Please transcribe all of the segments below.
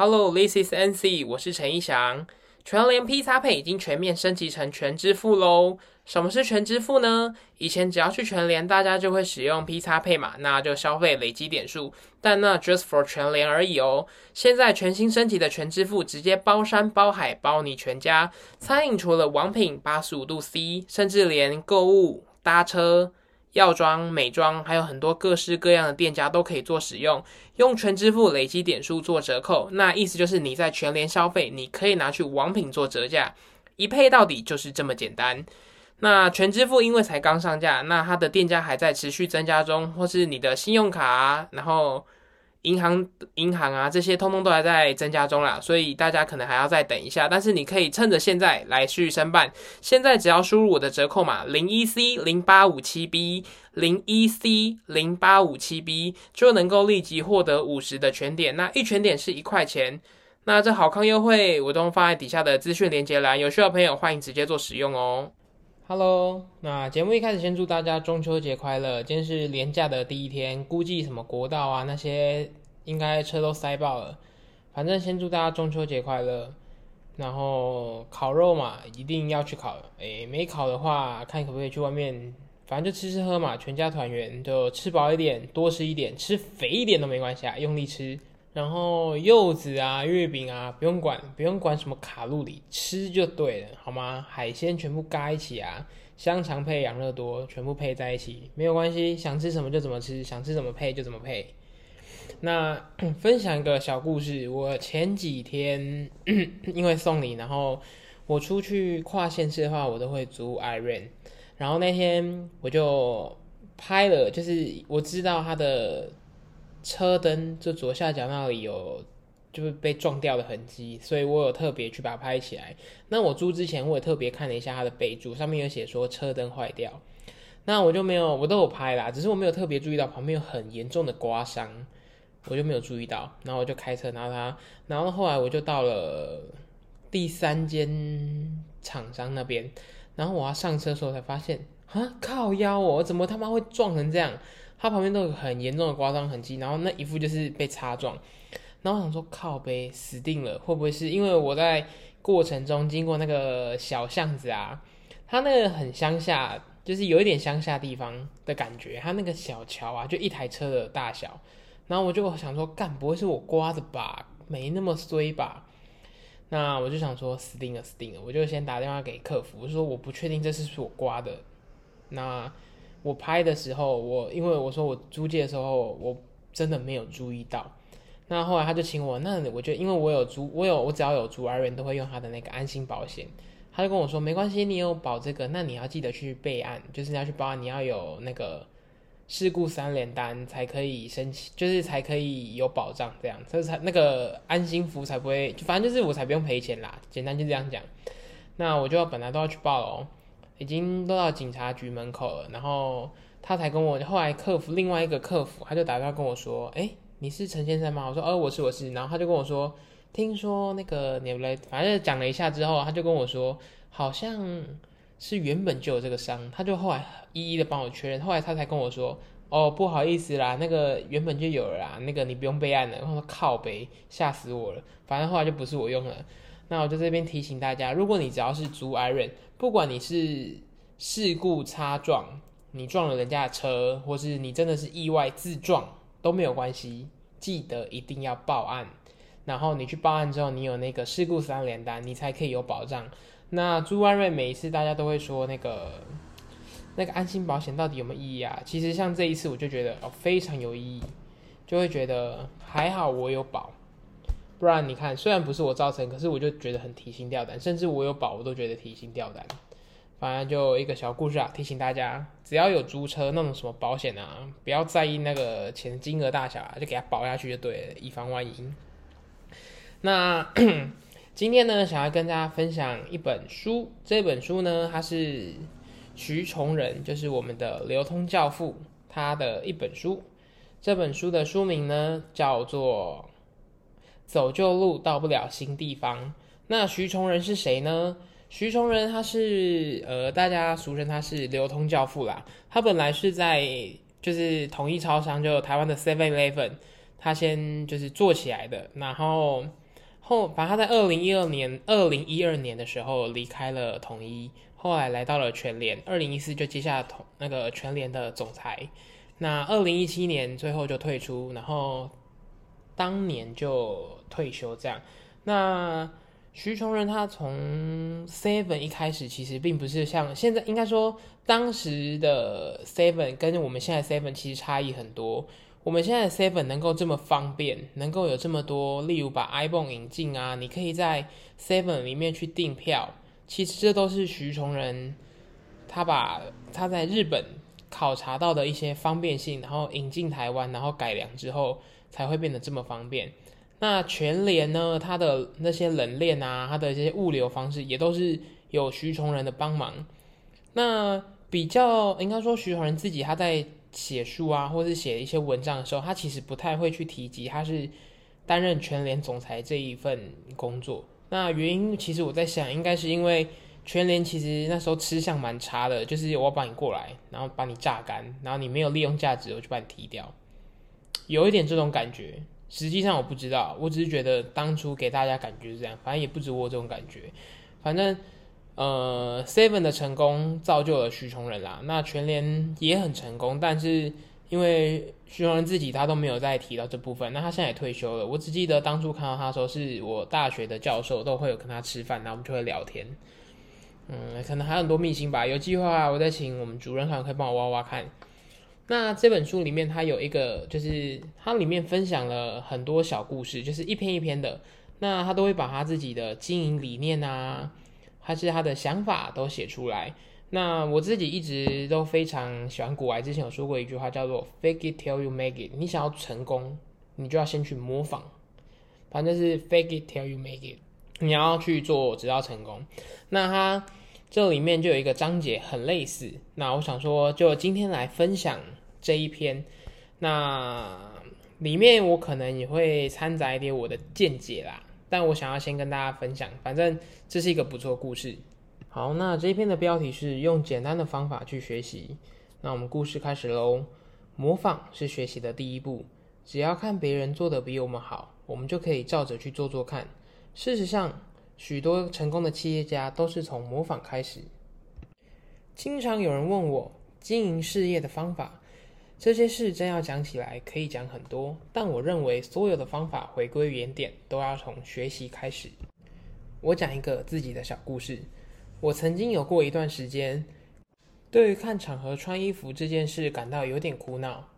Hello, this is NC，我是陈一翔。全联 P 叉配已经全面升级成全支付喽。什么是全支付呢？以前只要去全联，大家就会使用 P 叉配嘛，那就消费累积点数，但那 just for 全联而已哦。现在全新升级的全支付，直接包山包海包你全家。餐饮除了王品八十五度 C，甚至连购物、搭车。药妆、美妆，还有很多各式各样的店家都可以做使用，用全支付累积点数做折扣。那意思就是你在全联消费，你可以拿去网品做折价，一配到底就是这么简单。那全支付因为才刚上架，那它的店家还在持续增加中，或是你的信用卡，然后。银行、银行啊，这些通通都还在增加中啦，所以大家可能还要再等一下。但是你可以趁着现在来去申办，现在只要输入我的折扣码零一 C 零八五七 B 零一 C 零八五七 B，就能够立即获得五十的全点。那一全点是一块钱。那这好康优惠我都放在底下的资讯连接栏，有需要朋友欢迎直接做使用哦。Hello，那节目一开始先祝大家中秋节快乐。今天是连假的第一天，估计什么国道啊那些应该车都塞爆了。反正先祝大家中秋节快乐。然后烤肉嘛，一定要去烤。诶，没烤的话，看可不可以去外面，反正就吃吃喝嘛，全家团圆，就吃饱一点，多吃一点，吃肥一点都没关系啊，用力吃。然后柚子啊、月饼啊，不用管，不用管什么卡路里，吃就对了，好吗？海鲜全部嘎一起啊，香肠配养乐多，全部配在一起，没有关系，想吃什么就怎么吃，想吃怎么配就怎么配。那 分享一个小故事，我前几天 因为送礼，然后我出去跨县市的话，我都会租 i r o n 然后那天我就拍了，就是我知道他的。车灯就左下角那里有就是被撞掉的痕迹，所以我有特别去把它拍起来。那我租之前我也特别看了一下它的备注，上面有写说车灯坏掉。那我就没有，我都有拍啦，只是我没有特别注意到旁边有很严重的刮伤，我就没有注意到。然后我就开车拿它，然后后来我就到了第三间厂商那边，然后我要上车的时候才发现，啊靠腰哦，怎么他妈会撞成这样？它旁边都有很严重的刮伤痕迹，然后那一副就是被擦撞，然后我想说靠呗，死定了，会不会是因为我在过程中经过那个小巷子啊？它那个很乡下，就是有一点乡下地方的感觉，它那个小桥啊，就一台车的大小，然后我就想说，干不会是我刮的吧？没那么衰吧？那我就想说，死定了，死定了，我就先打电话给客服，我说我不确定这是不是我刮的，那。我拍的时候，我因为我说我租借的时候，我真的没有注意到。那后来他就请我，那我就因为我有租，我有我只要有租 i r o n 都会用他的那个安心保险。他就跟我说，没关系，你有保这个，那你要记得去备案，就是要去报案，你要有那个事故三连单才可以申请，就是才可以有保障，这样，这才那个安心服才不会，反正就是我才不用赔钱啦。简单就这样讲。那我就本来都要去报哦。已经都到警察局门口了，然后他才跟我，后来客服另外一个客服，他就打电话跟我说：“哎，你是陈先生吗？”我说：“哦，我是，我是。”然后他就跟我说：“听说那个你来，反正讲了一下之后，他就跟我说，好像是原本就有这个伤。”他就后来一一的帮我确认，后来他才跟我说：“哦，不好意思啦，那个原本就有了啦，那个你不用备案了。”然后说：“靠背，吓死我了。”反正后来就不是我用了。那我就这边提醒大家，如果你只要是租 Iron。不管你是事故擦撞，你撞了人家的车，或是你真的是意外自撞都没有关系，记得一定要报案。然后你去报案之后，你有那个事故三连单，你才可以有保障。那朱万瑞每一次大家都会说那个那个安心保险到底有没有意义啊？其实像这一次我就觉得哦非常有意义，就会觉得还好我有保。不然你看，虽然不是我造成，可是我就觉得很提心吊胆，甚至我有保，我都觉得提心吊胆。反正就一个小故事啊，提醒大家，只要有租车那种什么保险啊，不要在意那个钱金额大小啊，就给他保下去就对了，以防万一。那今天呢，想要跟大家分享一本书，这本书呢，它是徐崇仁，就是我们的流通教父，他的一本书。这本书的书名呢，叫做。走旧路到不了新地方。那徐崇仁是谁呢？徐崇仁他是呃，大家俗称他是流通教父啦。他本来是在就是统一超商，就台湾的 Seven Eleven，他先就是做起来的。然后后，反他在二零一二年、二零一二年的时候离开了统一，后来来到了全联，二零一四就接下统那个全联的总裁。那二零一七年最后就退出，然后当年就退休这样。那徐崇仁他从 Seven 一开始，其实并不是像现在，应该说当时的 Seven 跟我们现在 Seven 其实差异很多。我们现在 Seven 能够这么方便，能够有这么多，例如把 iPhone 引进啊，你可以在 Seven 里面去订票，其实这都是徐崇仁他把他在日本考察到的一些方便性，然后引进台湾，然后改良之后才会变得这么方便。那全联呢？它的那些冷链啊，它的这些物流方式也都是有徐崇仁的帮忙。那比较应该说，徐崇仁自己他在写书啊，或是写一些文章的时候，他其实不太会去提及他是担任全联总裁这一份工作。那原因其实我在想，应该是因为全联其实那时候吃相蛮差的，就是我把你过来，然后把你榨干，然后你没有利用价值，我就把你踢掉，有一点这种感觉。实际上我不知道，我只是觉得当初给大家感觉是这样，反正也不止我这种感觉。反正呃，Seven 的成功造就了徐崇仁啦。那全联也很成功，但是因为徐崇仁自己他都没有再提到这部分。那他现在也退休了。我只记得当初看到他的时候，是我大学的教授都会有跟他吃饭，然后我们就会聊天。嗯，可能还有很多秘辛吧。有计划我再请我们主任看可以帮我挖挖看。那这本书里面，它有一个，就是它里面分享了很多小故事，就是一篇一篇的。那他都会把他自己的经营理念啊，还是他的想法都写出来。那我自己一直都非常喜欢古玩，之前有说过一句话，叫做 “fake it till you make it”。你想要成功，你就要先去模仿，反正是 “fake it till you make it”。你要去做，直到成功。那他这里面就有一个章节很类似。那我想说，就今天来分享。这一篇，那里面我可能也会掺杂一点我的见解啦，但我想要先跟大家分享，反正这是一个不错故事。好，那这一篇的标题是用简单的方法去学习。那我们故事开始喽。模仿是学习的第一步，只要看别人做的比我们好，我们就可以照着去做做看。事实上，许多成功的企业家都是从模仿开始。经常有人问我经营事业的方法。这些事真要讲起来，可以讲很多。但我认为，所有的方法回归原点，都要从学习开始。我讲一个自己的小故事。我曾经有过一段时间，对于看场合穿衣服这件事感到有点苦恼。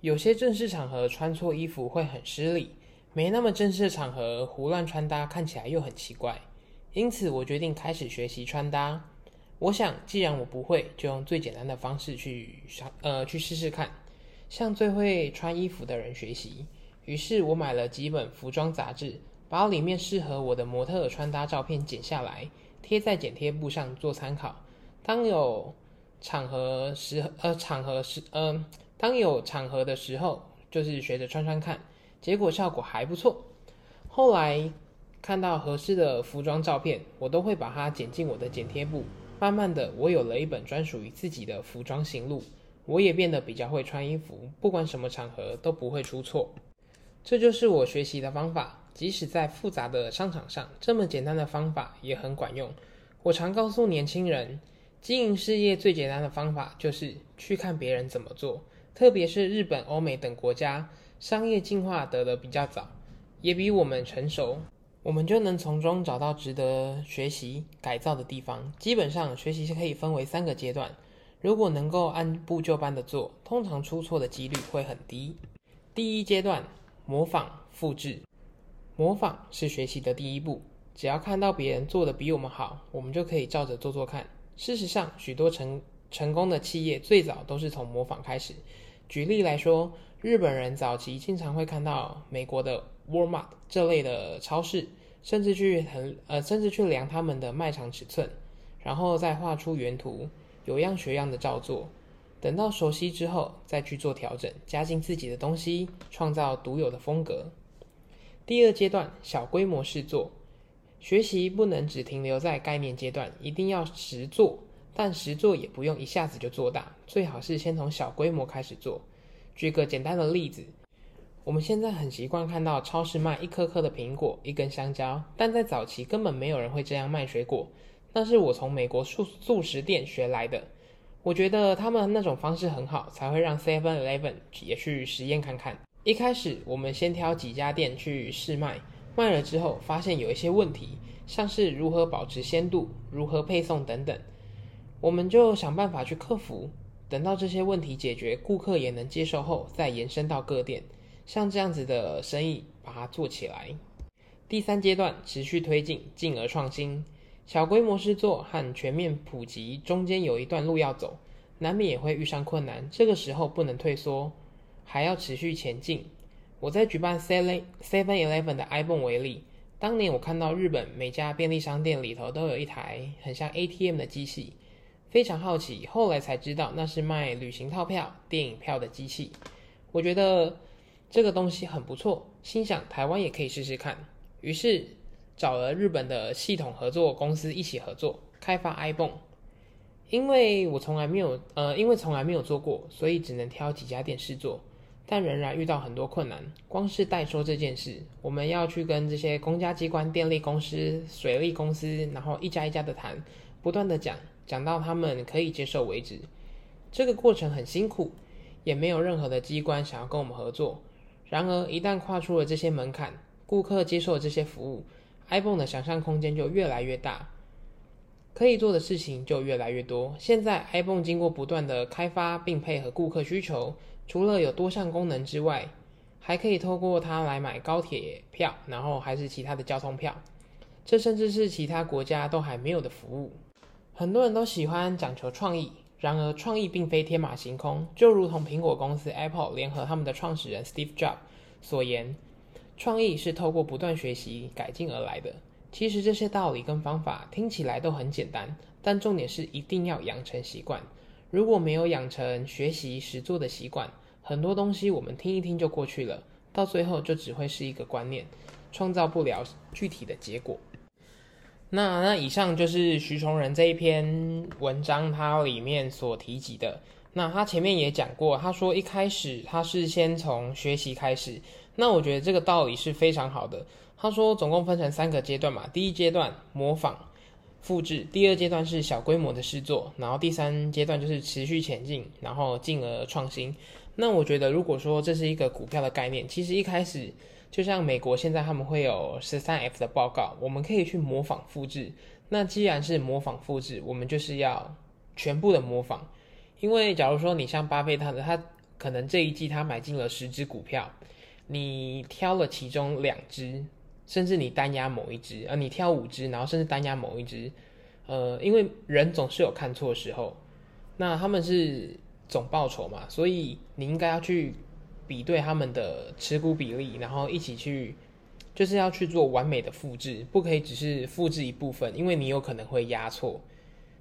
有些正式场合穿错衣服会很失礼，没那么正式的场合胡乱穿搭看起来又很奇怪。因此，我决定开始学习穿搭。我想，既然我不会，就用最简单的方式去，呃，去试试看，向最会穿衣服的人学习。于是我买了几本服装杂志，把里面适合我的模特穿搭照片剪下来，贴在剪贴簿上做参考。当有场合时，呃，场合时，呃，当有场合的时候，就是学着穿穿看，结果效果还不错。后来看到合适的服装照片，我都会把它剪进我的剪贴簿。慢慢的，我有了一本专属于自己的服装行录，我也变得比较会穿衣服，不管什么场合都不会出错。这就是我学习的方法，即使在复杂的商场上，这么简单的方法也很管用。我常告诉年轻人，经营事业最简单的方法就是去看别人怎么做，特别是日本、欧美等国家，商业进化得的比较早，也比我们成熟。我们就能从中找到值得学习改造的地方。基本上，学习是可以分为三个阶段。如果能够按部就班的做，通常出错的几率会很低。第一阶段，模仿复制。模仿是学习的第一步。只要看到别人做的比我们好，我们就可以照着做做看。事实上，许多成成功的企业最早都是从模仿开始。举例来说，日本人早期经常会看到美国的 Walmart 这类的超市，甚至去衡呃，甚至去量他们的卖场尺寸，然后再画出原图，有样学样的照做。等到熟悉之后，再去做调整，加进自己的东西，创造独有的风格。第二阶段，小规模试做，学习不能只停留在概念阶段，一定要实做。但实做也不用一下子就做大，最好是先从小规模开始做。举个简单的例子，我们现在很习惯看到超市卖一颗颗的苹果、一根香蕉，但在早期根本没有人会这样卖水果。那是我从美国素素食店学来的。我觉得他们那种方式很好，才会让 Seven Eleven 也去实验看看。一开始我们先挑几家店去试卖，卖了之后发现有一些问题，像是如何保持鲜度、如何配送等等，我们就想办法去克服。等到这些问题解决，顾客也能接受后，再延伸到各店，像这样子的生意把它做起来。第三阶段持续推进，进而创新。小规模试做和全面普及中间有一段路要走，难免也会遇上困难。这个时候不能退缩，还要持续前进。我在举办 Seven Seven Eleven 的 iPhone 为例，当年我看到日本每家便利商店里头都有一台很像 ATM 的机器，非常好奇，后来才知道那是卖旅行套票、电影票的机器。我觉得这个东西很不错，心想台湾也可以试试看，于是。找了日本的系统合作公司一起合作开发 iPhone，因为我从来没有呃，因为从来没有做过，所以只能挑几家店试做，但仍然遇到很多困难。光是代收这件事，我们要去跟这些公家机关、电力公司、水利公司，然后一家一家的谈，不断的讲，讲到他们可以接受为止。这个过程很辛苦，也没有任何的机关想要跟我们合作。然而一旦跨出了这些门槛，顾客接受了这些服务。iPhone 的想象空间就越来越大，可以做的事情就越来越多。现在 iPhone 经过不断的开发并配合顾客需求，除了有多项功能之外，还可以透过它来买高铁票，然后还是其他的交通票。这甚至是其他国家都还没有的服务。很多人都喜欢讲求创意，然而创意并非天马行空。就如同苹果公司 Apple 联合他们的创始人 Steve Jobs 所言。创意是透过不断学习改进而来的。其实这些道理跟方法听起来都很简单，但重点是一定要养成习惯。如果没有养成学习实做的习惯，很多东西我们听一听就过去了，到最后就只会是一个观念，创造不了具体的结果。那那以上就是徐崇仁这一篇文章，它里面所提及的。那他前面也讲过，他说一开始他是先从学习开始。那我觉得这个道理是非常好的。他说，总共分成三个阶段嘛，第一阶段模仿、复制，第二阶段是小规模的试做，然后第三阶段就是持续前进，然后进而创新。那我觉得，如果说这是一个股票的概念，其实一开始就像美国现在他们会有十三 F 的报告，我们可以去模仿复制。那既然是模仿复制，我们就是要全部的模仿，因为假如说你像巴菲特的，他可能这一季他买进了十只股票。你挑了其中两只，甚至你单压某一只，啊，你挑五只，然后甚至单压某一只，呃，因为人总是有看错的时候，那他们是总报酬嘛，所以你应该要去比对他们的持股比例，然后一起去，就是要去做完美的复制，不可以只是复制一部分，因为你有可能会压错，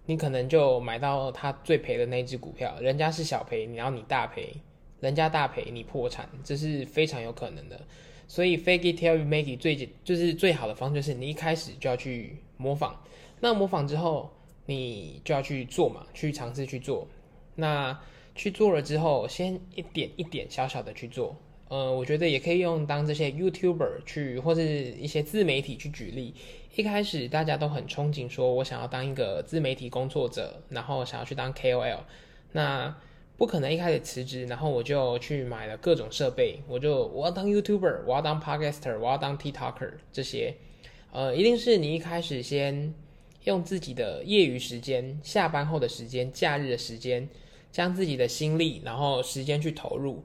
你可能就买到他最赔的那只股票，人家是小赔，然后你大赔。人家大赔，你破产，这是非常有可能的。所以 fake it till you make it 最就是最好的方式，是你一开始就要去模仿。那模仿之后，你就要去做嘛，去尝试去做。那去做了之后，先一点一点小小的去做。呃，我觉得也可以用当这些 YouTuber 去，或是一些自媒体去举例。一开始大家都很憧憬，说我想要当一个自媒体工作者，然后想要去当 KOL。那不可能一开始辞职，然后我就去买了各种设备，我就我要当 YouTuber，我要当 Podcaster，我要当 TikToker 这些，呃，一定是你一开始先用自己的业余时间、下班后的时间、假日的时间，将自己的心力，然后时间去投入，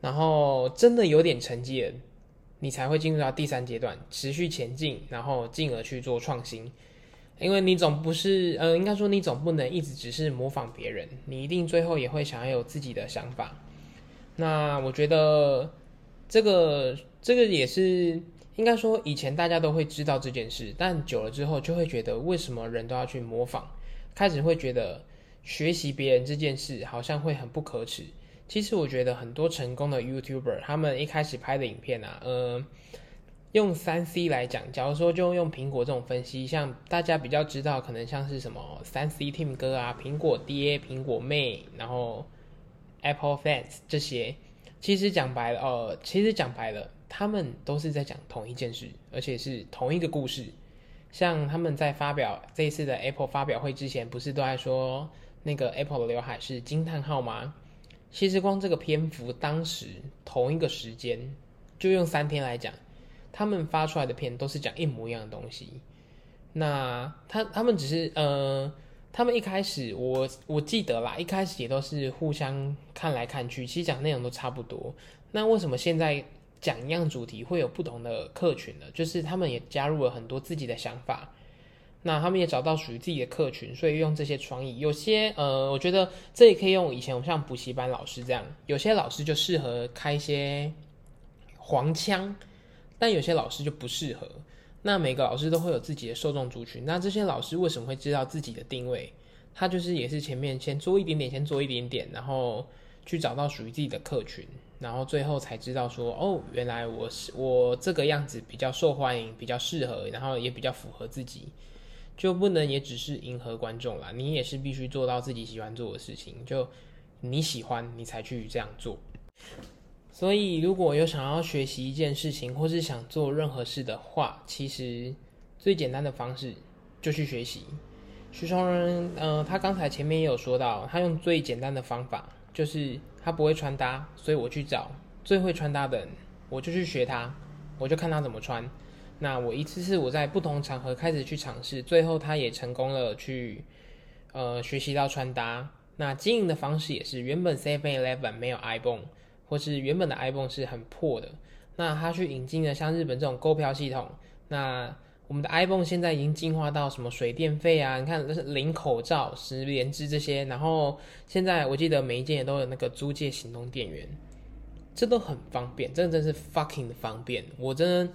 然后真的有点成绩了，你才会进入到第三阶段，持续前进，然后进而去做创新。因为你总不是，呃，应该说你总不能一直只是模仿别人，你一定最后也会想要有自己的想法。那我觉得这个这个也是应该说以前大家都会知道这件事，但久了之后就会觉得为什么人都要去模仿，开始会觉得学习别人这件事好像会很不可耻。其实我觉得很多成功的 YouTuber 他们一开始拍的影片啊，呃。用三 C 来讲，假如说就用苹果这种分析，像大家比较知道，可能像是什么三 C Team 哥啊、苹果爹、苹果妹，然后 Apple Fans 这些，其实讲白了，呃，其实讲白了，他们都是在讲同一件事，而且是同一个故事。像他们在发表这一次的 Apple 发表会之前，不是都在说那个 Apple 的刘海是惊叹号吗？其实光这个篇幅，当时同一个时间，就用三天来讲，他们发出来的片都是讲一模一样的东西。那他他们只是呃，他们一开始我我记得啦，一开始也都是互相看来看去，其实讲内容都差不多。那为什么现在？讲一样主题会有不同的客群呢，就是他们也加入了很多自己的想法，那他们也找到属于自己的客群，所以用这些创意。有些呃，我觉得这也可以用以前我像补习班老师这样，有些老师就适合开一些黄腔，但有些老师就不适合。那每个老师都会有自己的受众族群，那这些老师为什么会知道自己的定位？他就是也是前面先做一点点，先做一点点，然后去找到属于自己的客群。然后最后才知道说，哦，原来我是我这个样子比较受欢迎，比较适合，然后也比较符合自己，就不能也只是迎合观众啦。你也是必须做到自己喜欢做的事情，就你喜欢你才去这样做。所以如果有想要学习一件事情，或是想做任何事的话，其实最简单的方式就去学习。徐崇仁，呃，他刚才前面也有说到，他用最简单的方法就是。他不会穿搭，所以我去找最会穿搭的人，我就去学他，我就看他怎么穿。那我一次次我在不同场合开始去尝试，最后他也成功了去呃学习到穿搭。那经营的方式也是，原本 Seven Eleven 没有 iPhone，或是原本的 iPhone 是很破的，那他去引进了像日本这种购票系统。那我们的 iPhone 现在已经进化到什么水电费啊？你看，那是零口罩、十连支这些。然后现在我记得每一件也都有那个租借行动电源，这都很方便，真的真是 fucking 的方便。我真的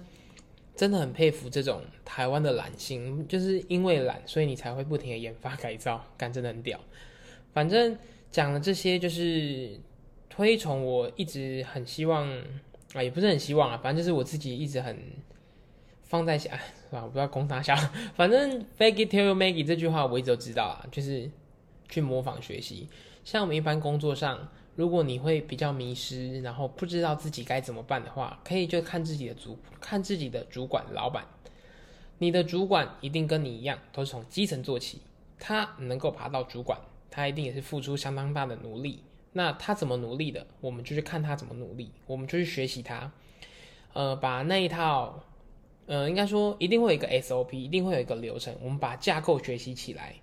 真的很佩服这种台湾的懒性，就是因为懒，所以你才会不停的研发改造，干真的很屌。反正讲了这些，就是推崇我一直很希望啊，也不是很希望啊，反正就是我自己一直很。放在下，是吧？我不知道攻大下，反正 fake it till you make it 这句话我一直都知道啊，就是去模仿学习。像我们一般工作上，如果你会比较迷失，然后不知道自己该怎么办的话，可以就看自己的主，看自己的主管、老板。你的主管一定跟你一样，都是从基层做起，他能够爬到主管，他一定也是付出相当大的努力。那他怎么努力的，我们就去看他怎么努力，我们就去学习他，呃，把那一套。呃，应该说一定会有一个 SOP，一定会有一个流程。我们把架构学习起来，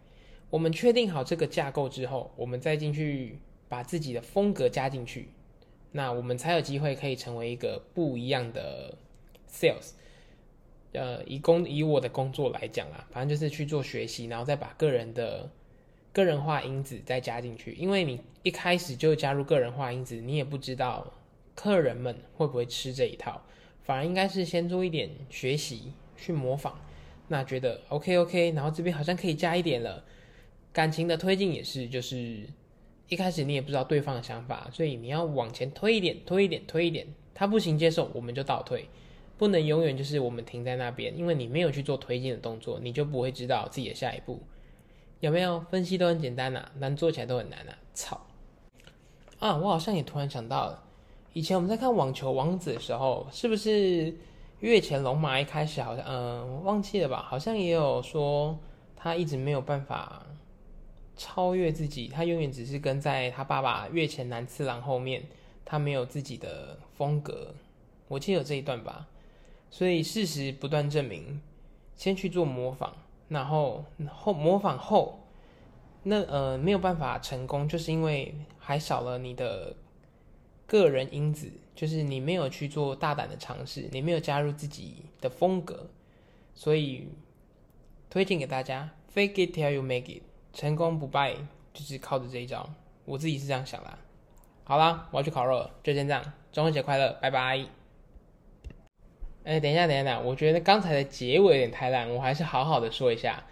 我们确定好这个架构之后，我们再进去把自己的风格加进去，那我们才有机会可以成为一个不一样的 sales。呃，以工以我的工作来讲啊，反正就是去做学习，然后再把个人的个人化因子再加进去。因为你一开始就加入个人化因子，你也不知道客人们会不会吃这一套。反而应该是先做一点学习，去模仿，那觉得 OK OK，然后这边好像可以加一点了。感情的推进也是，就是一开始你也不知道对方的想法，所以你要往前推一点，推一点，推一点，他不行接受，我们就倒退，不能永远就是我们停在那边，因为你没有去做推进的动作，你就不会知道自己的下一步有没有分析都很简单呐，但做起来都很难呐。操！啊，我好像也突然想到了。以前我们在看网球王子的时候，是不是月前龙马一开始好像嗯忘记了吧？好像也有说他一直没有办法超越自己，他永远只是跟在他爸爸月前男次郎后面，他没有自己的风格。我记得有这一段吧。所以事实不断证明，先去做模仿，然后后模仿后，那呃没有办法成功，就是因为还少了你的。个人因子就是你没有去做大胆的尝试，你没有加入自己的风格，所以推荐给大家，fake it till you make it，成功不败就是靠着这一招，我自己是这样想的。好啦，我要去烤肉了，就先这样，中秋节快乐，拜拜。哎，等一下，等一下，我觉得刚才的结尾有点太烂，我还是好好的说一下，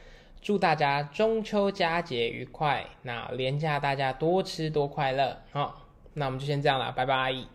祝大家中秋佳节愉快，那连假大家多吃多快乐，好。那我们就先这样了，拜拜。